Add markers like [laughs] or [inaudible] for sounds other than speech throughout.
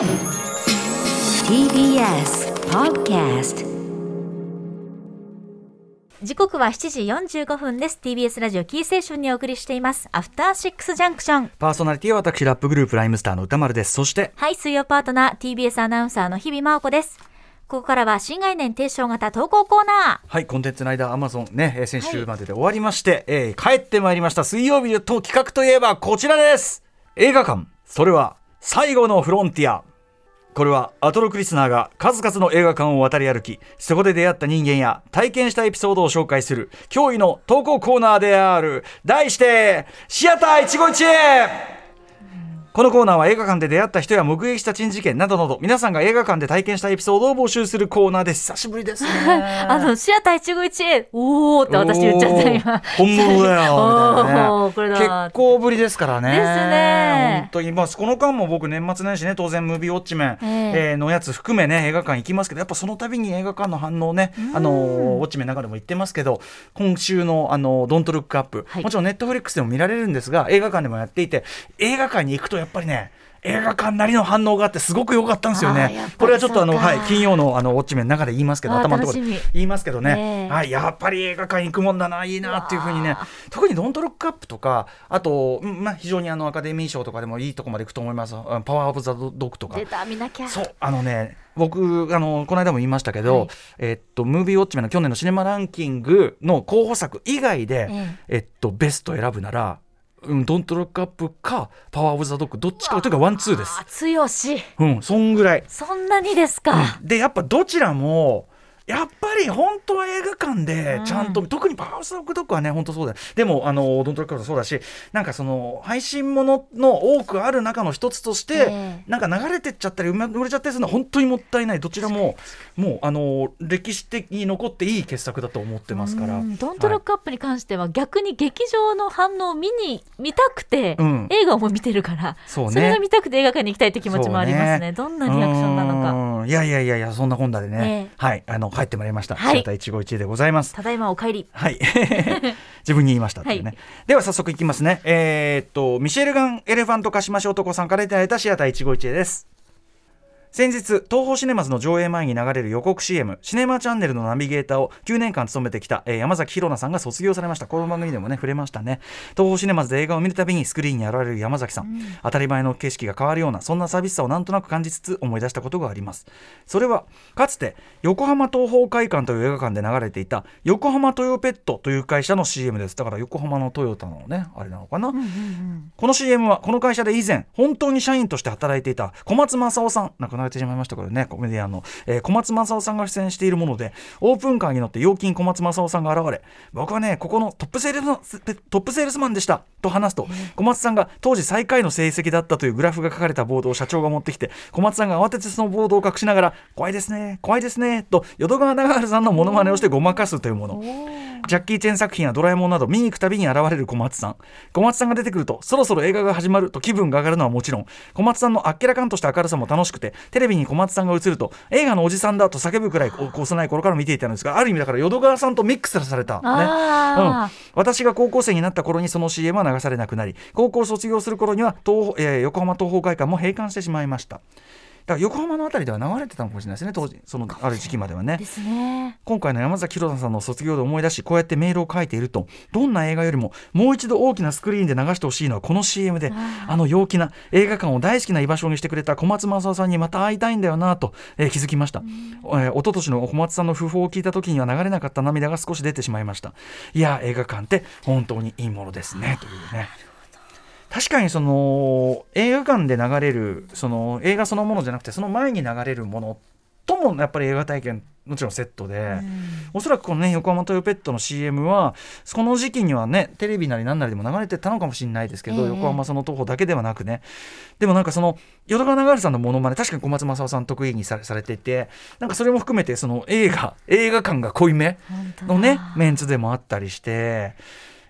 TBS Podcast 時刻は7時45分です。TBS ラジオキーセーションにお送りしています。アフターシックスジャンクションパーソナリティは私ラップグループライムスターの歌丸です。そしてはい水曜パートナー TBS アナウンサーの日々真央子です。ここからは新概念提唱型投稿コーナはいコンテンツの間アマゾンねえー先週までで終わりまして、えー帰ってまいりました。水曜日と企画といえばこちらです。映画館。それは最後のフロンティアこれはアトロクリスナーが数々の映画館を渡り歩きそこで出会った人間や体験したエピソードを紹介する驚異の投稿コーナーである題してシアター一期一会このコーナーは映画館で出会った人や目撃した珍事件などなど皆さんが映画館で体験したエピソードを募集するコーナーです。久しぶりですあのシアター一期一会。おーって私言っちゃった今。本物だよ。[laughs] ね結構ぶりですからね。ですね本当にまあこの間も僕年末年始ね当然ムービーウォッチメン、ええ。えーのやつ含めね映画館行きますけどやっぱその度に映画館の反応ねあのウォッチメンの中でも言ってますけど今週のあのドントルックアップ、はい。もちろんネットフリックスでも見られるんですが映画館でもやっていて映画館に行くとやっぱりね映画館なりの反応があってすごく良かったんですよね。り。これはちょっとあの、はい、金曜のあのウォッチメンの中で言いますけど頭のところで。言いますけどね、ええ。はい、やっぱり映画館行くもんだないいなっていうふうにね。特に「ドントルックアップ」とかあと、うんまあ、非常にあのアカデミー賞とかでもいいとこまで行くと思います「パワー・オブ・ザ・ドッグ」とか。出た見なきゃ。そうあのね僕あのこの間も言いましたけど、はい。えっとムービーウォッチメンの去年のシネマランキングの候補作以外で、え。えっとベスト選ぶなら「うん、ドントルックアップ」か「パワー・オブ・ザ・ドッグ」どっちかというかワンツーですあ。強しうん、そんぐらい。そんなにですか、でやっぱどちらもやっぱり本当は映画館でちゃんと、うん特にパワースオブドッグはね本当そうだ。よでもあのドントロックアップそうだしなんかその配信ものの多くある中の一つとして、ええ。なんか流れてっちゃったり埋め売れちゃったりするのは本当にもったいない。どちらももうあの歴史的に残っていい傑作だと思ってますから。うん。ドントロックアップに関しては逆に劇場の反応を見に見たくて、うん。映画も見てるからそうね。れが見たくて映画館に行きたいって気持ちもありますね。そうどんなリアクションなのかいやいやいやいやそんな本だでね、ええ。はい。あの帰ってまいりました、はい。一期一会でございます。ただいまお帰り。はい。[laughs] 自分に言いましたっていうね。はい。では早速いきますね。えーっと、ミシェルガン・エレファントカシマシ男さんからいただいたシアター一期一会です。先日東宝シネマズの上映前に流れる予告 CM シネマチャンネルのナビゲーターを9年間務めてきた、えー山崎宏奈さんが卒業されました。この番組でもね触れましたね。東宝シネマズで映画を見るたびにスクリーンに現れる山崎さん、当たり前の景色が変わるようなそんな寂しさをなんとなく感じつつ思い出したことがあります。それはかつて横浜東宝会館という映画館で流れていた横浜トヨペットという会社の CM です。だから横浜のトヨタのねあれなのかな、この CM はこの会社で以前本当に社員として働いていた小松正夫さん亡れてしまいましたこれね。コメディアンの、えー小松正夫さんが出演しているものでオープンカーに乗って陽金小松正夫さんが現れ僕はねここのトップセールストップセールスマンでしたと話すと小松さんが当時最下位の成績だったというグラフが書かれたボードを社長が持ってきて小松さんが慌ててそのボードを隠しながら怖いですね怖いですねと淀川長春さんのモノマネをしてごまかすというもの。ジャッキー・チェン作品やドラえもんなど見に行くたびに現れる小松さん。小松さんが出てくるとそろそろ映画が始まると気分が上がるのはもちろん小松さんのあっけらかんとした明るさも楽しくてテレビに小松さんが映ると映画のおじさんだと叫ぶくらいお幼い頃から見ていたのですがある意味だから淀川さんとミックスされた、ね。うん。私が高校生になった頃にその CM は流されなくなり高校を卒業する頃には東、えー横浜東宝会館も閉館してしまいましただから横浜のあたりでは流れてたのかもしれないですね当時そのある時期まではね。ですね。今回の山崎宏太さんの卒業で思い出しこうやってメールを書いているとどんな映画よりももう一度大きなスクリーンで流してほしいのはこの CM であの陽気な映画館を大好きな居場所にしてくれた小松正夫さんにまた会いたいんだよなと、えー気づきました、えー、一昨年の小松さんの訃報を聞いた時には流れなかった涙が少し出てしまいました。いや映画館って本当にいいものですねというね確かにその映画館で流れるその映画そのものじゃなくてその前に流れるものともやっぱり映画体験もちろんセットで、おそらくこのね横浜トヨペットの CM はこの時期にはねテレビなり何なりでも流れてたのかもしれないですけど、ええ。横浜その徒歩だけではなくね。でもなんかその淀川長春さんのものまね確かに小松政夫さん得意にさされていてなんかそれも含めてその映画映画館が濃いめのねメンツでもあったりして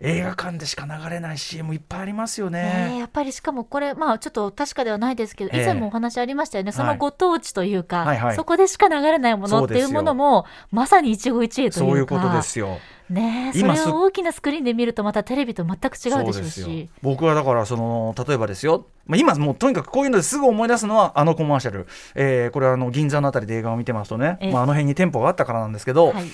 映画館でしか流れない CM いっぱいありますよえーね。やっぱりしかもこれまあちょっと確かではないですけど、ええ。以前もお話ありましたよね。そはい。のご当地というか、はいはい。そこでしか流れないものっていうものもまさに一期一会というか。そういうことですよ。ねえそれを大きなスクリーンで見るとまたテレビと全く違うでしょうし。僕はだからその例えばですよ、まあ、今もうとにかくこういうのですぐ思い出すのはあのコマーシャル、えーこれはあの銀座のあたりで映画を見てますとね、ええ。まあ、あの辺に店舗があったからなんですけど、はい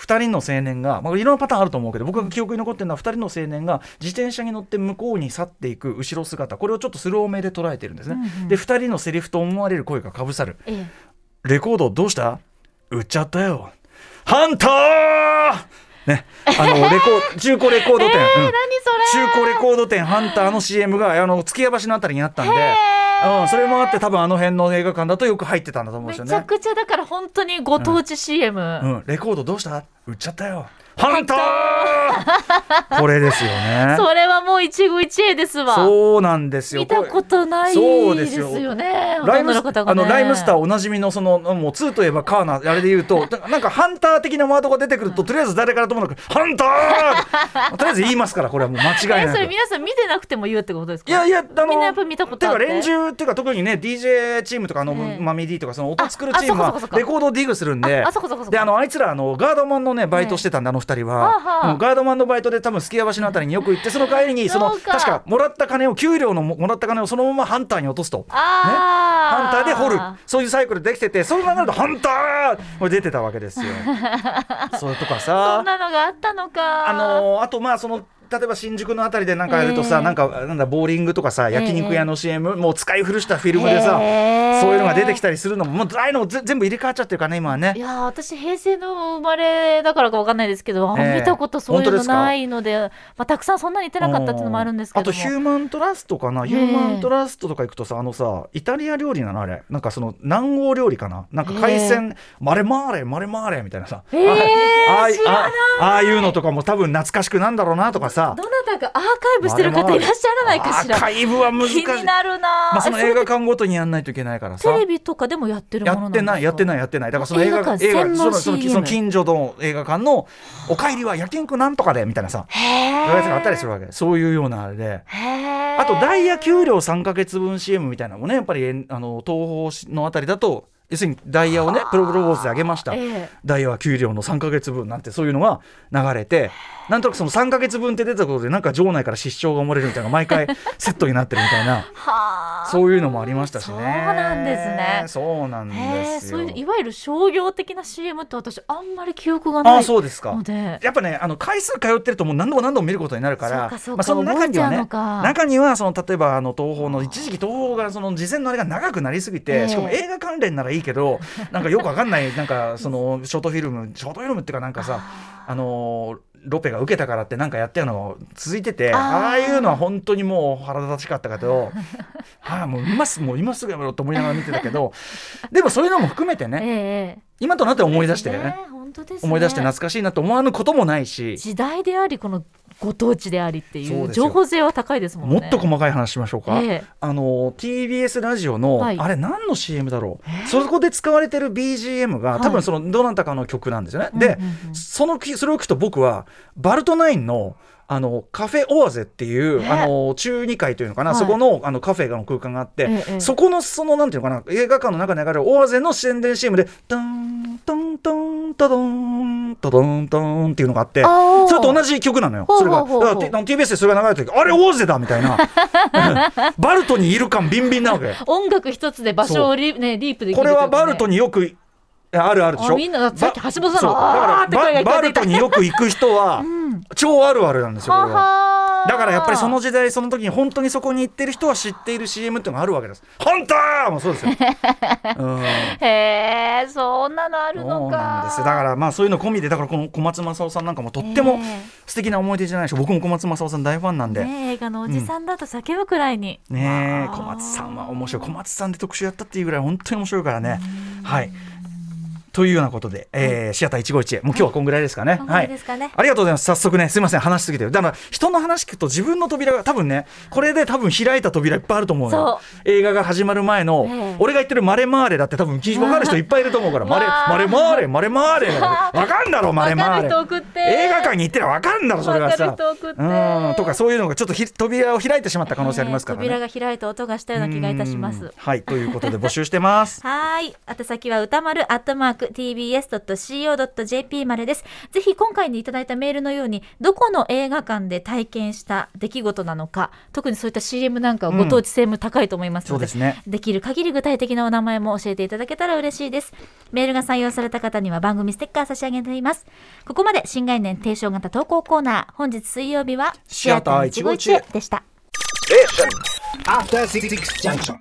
2人の青年が、まあ、いろんなパターンあると思うけど僕が記憶に残ってるのは2人の青年が自転車に乗って向こうに去っていく後ろ姿。これをちょっとスロー目で捉えてるんですね、うんうん。で2人のセリフと思われる声がかぶさる。ええ。レコードどうした？売っちゃったよ。ハンターね、あの [laughs] レコ中古レコード店、うん。何それ。中古レコード店ハンターの CM があの月屋橋のあたりにあったんで、うん、それもあって多分あの辺の映画館だとよく入ってたんだと思うんですめちゃよね。くちゃだから本当にご当地 CM、うん、レコードどうした？売っちゃったよ。ハンター [laughs] これですよね。それはもう一期一会ですわ。そうなんですよ。見たことないそうでですすよ。よねライムほとんどの方がね。あのライムスターおなじみのそのもう2といえばカーナあれで言うとな [laughs] なんかハンター的なワードが出てくるととりあえず誰からともなくハンター!とりあえず言いますからこれはもう間違いえなく。[laughs] それ皆さん見てなくても言うってことですか？いやいやあのみんなやっぱ見たことあって。連中っていうか特にね DJ チームとかあの、ええ。マミディとかその音作るチームはレコードをディグするんで。ああそこそこそこ。であのあいつらあのガードマンのねバイトしてたんで、あの二人は、ガードマンのバイトで多分すき家橋のあたりによく行ってその帰りにその確かもらった金を給料のももらった金をそのままハンターに落とすと。あー。ハンターで掘るそういうサイクルできててその流れでハンターこれ出てたわけですよ。[laughs] それとかそさ。んなのがあったのか。あのーあとまあその例えば新宿のあたりでなんかやるとさ、ええ。なんかなんだボーリングとかさえ焼肉屋の CM、もう使い古したフィルムでさ、へえ。そういうのが出てきたりするのももうああいうのもぜ全部入れ替わっちゃってるからね今はね。い。やー私平成の生まれだからかわかんないですけど、見たことそういうのないのでまあ、たくさんそんなに行ってなかったっていうのもあるんですけども。あとヒューマントラストかな、えヒューマントラストとか行くとさあのさイタリア料理なのあれなんかその南欧料理かな？なんか海鮮、マレマーレマレマーレみたいなさ、えーああああいうのとかも多分懐かしくなんだろうなとかさどなたかアーカイブしてる方いらっしゃらないかしら。アーカイブは難しい。気になるな、まあ、そのえ映画館ごとにやんないといけないからさ。テレビとかでもやってるもやのなんですかってないやってないやってない。だからその映画映画館映画専門そのその近所の映画館の「お帰りは焼肉なんとかで」みたいなさ。やつがあったりするわけ。そういうようなあれで。あとダイヤ給料3か月分 CM みたいなのもねやっぱりあの東宝のあたりだと要するにダイヤをねプロプロボーズで上げました、ええ。ダイヤは給料の3か月分なんてそういうのが流れてなんとなくその3か月分って出たことでなんか場内から失笑が漏れるみたいな毎回 [laughs] セットになってるみたいなはあ。そういうのもありましたしね。そうなんですね。そうなんですよ。そういういわゆる商業的な CM って私あんまり記憶がないああそうですか。のでやっぱねあの回数通ってるともう何度も何度も見ることになるからそまあ、その中にはね中にはその例えばあの東宝の一時期東宝がその事前のあれが長くなりすぎて、ええ。しかも映画関連ならいいけどなんかよくわかんないなんかそのショートフィルムショートフィルムっていうかなんかさあのロペが受けたからってなんかやったのが続いててあー。ああいうのは本当にもう腹立たしかったけどは [laughs] あもう今すもう今すぐやめろと思いながら見てたけどでもそういうのも含めてえねえ今となって思い出して、ね。ね。思い出して懐かしいなと思わぬこともないし。時代でありこのご当地でありっていう情報性は高いですもんね。もっと細かい話しましょうか、ええ。あの TBS ラジオの、はい。あれ何の CM だろう、そこで使われてる BGM が、はい。多分そのどなたかの曲なんですよね、で、うんうんうん。そのきそれを聞くと僕はバルトナインのあのカフェオアゼっていう、えあの中2階というのかな、はい。そこのあのカフェの空間があって、ええそこのそのなんていうのかな映画館の中に流れるオアゼの宣伝 CM で「トントントントドントドントン」っていうのがあってそれと同じ曲なのよ。それがだから TBS でそれが流れてる時あれオアゼだみたいな。[laughs] バルトにいる感ビンビンなわけ。音楽一つで場所をリ,、ね、リープできるこれはバルトにによくあるあるでしょ。あみんなさっき橋本さんのだからバルトによく行く人は [laughs] 超あるあるなんですよこれは。はだからやっぱりその時代その時に本当にそこに行ってる人は知っている CM っていうのがあるわけです。ハンターもそうですよ。[laughs] うん。へえそんなのあるのか。そうなんです。よだからまあそういうの込みでだからこの小松政夫さんなんかもとってもえ素敵な思い出じゃないでしょ。僕も小松政夫さん大ファンなんで。ねえ映画のおじさんだと叫ぶくらいに、ねえわあ小松さんは面白い。小松さんで特集やったっていうぐらい本当に面白いからね。はいというようなことで、えーシアター一期一会。もう今日はこんぐらいですかね。こんぐらいありがとうございます。早速ねすいません。話しすぎて。だから人の話聞くと自分の扉が多分ねこれで多分開いた扉いっぱいあると思うよ。映画が始まる前の、ええ。俺が言ってるマレマーレだって多分分かる人いっぱいいると思うから。[laughs] マレマレマーレマレマーレ。分 [laughs] かんだろマレマーレ映画館に行ってりゃ分かんだろそれがさ。うん。とかそういうのがちょっとひ扉を開いてしまった可能性ありますからね、えー扉が開いた音がしたような気がいたします。うん。はい。ということで募集してます。[laughs] はーい。宛先は歌丸アットマーク tbs.co.jp までです。ぜひ今回にいただいたメールのように、どこの映画館で体験した出来事なのか、特にそういった CM なんかはご当地性も高いと思いますので、そうですねできる限り具体的なお名前も教えていただけたら嬉しいです。メールが採用された方には番組ステッカー差し上げています。ここまで新概念提唱型投稿コーナー、本日水曜日はシアター151でした。After Six Junction.